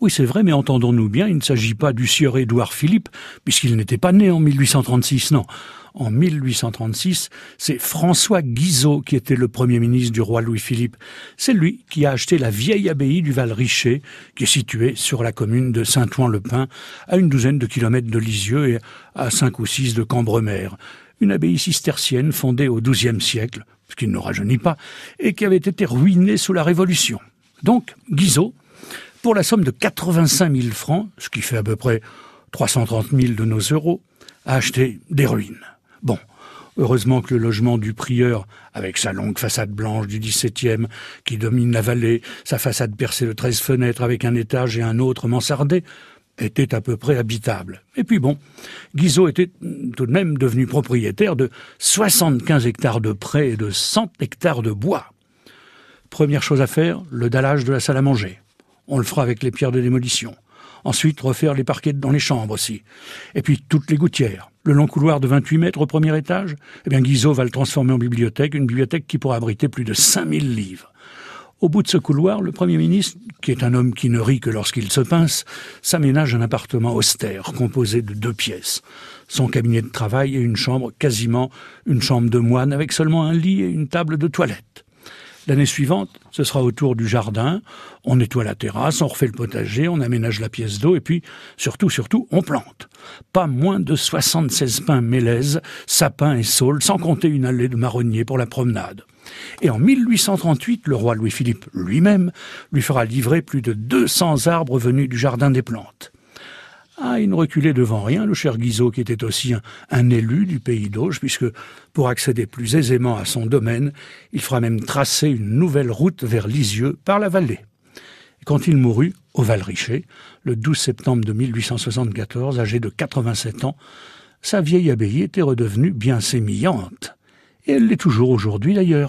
Oui, c'est vrai, mais entendons-nous bien, il ne s'agit pas du sieur Édouard Philippe, puisqu'il n'était pas né en 1836, non. En 1836, c'est François Guizot qui était le premier ministre du roi Louis-Philippe. C'est lui qui a acheté la vieille abbaye du Val-Richer, qui est située sur la commune de Saint-Ouen-le-Pin, à une douzaine de kilomètres de Lisieux et à cinq ou six de Cambremer. Une abbaye cistercienne fondée au XIIe siècle, ce qui ne rajeunit pas, et qui avait été ruinée sous la Révolution. Donc, Guizot, pour la somme de 85 000 francs, ce qui fait à peu près 330 000 de nos euros, a acheté des ruines. Bon, heureusement que le logement du prieur, avec sa longue façade blanche du XVIIe qui domine la vallée, sa façade percée de 13 fenêtres avec un étage et un autre mansardé, était à peu près habitable. Et puis bon, Guizot était tout de même devenu propriétaire de 75 hectares de prés et de 100 hectares de bois. Première chose à faire, le dallage de la salle à manger. On le fera avec les pierres de démolition. Ensuite, refaire les parquets dans les chambres aussi. Et puis toutes les gouttières. Le long couloir de 28 mètres au premier étage, eh bien Guizot va le transformer en bibliothèque, une bibliothèque qui pourra abriter plus de 5000 livres. Au bout de ce couloir, le Premier ministre, qui est un homme qui ne rit que lorsqu'il se pince, s'aménage un appartement austère, composé de deux pièces. Son cabinet de travail et une chambre, quasiment une chambre de moine, avec seulement un lit et une table de toilette. L'année suivante, ce sera au tour du jardin, on nettoie la terrasse, on refait le potager, on aménage la pièce d'eau et puis, surtout, surtout, on plante. Pas moins de 76 pins mélèzes, sapins et saules, sans compter une allée de marronniers pour la promenade. Et en 1838, le roi Louis-Philippe lui-même lui fera livrer plus de 200 arbres venus du jardin des plantes. Ah, il ne reculait devant rien, le cher Guizot, qui était aussi un, élu du pays d'Auge, puisque pour accéder plus aisément à son domaine, il fera même tracer une nouvelle route vers Lisieux par la vallée. quand il mourut, au Val-Richer, le 12 septembre de 1874, âgé de 87 ans, sa vieille abbaye était redevenue bien sémillante. Et elle l'est toujours aujourd'hui d'ailleurs.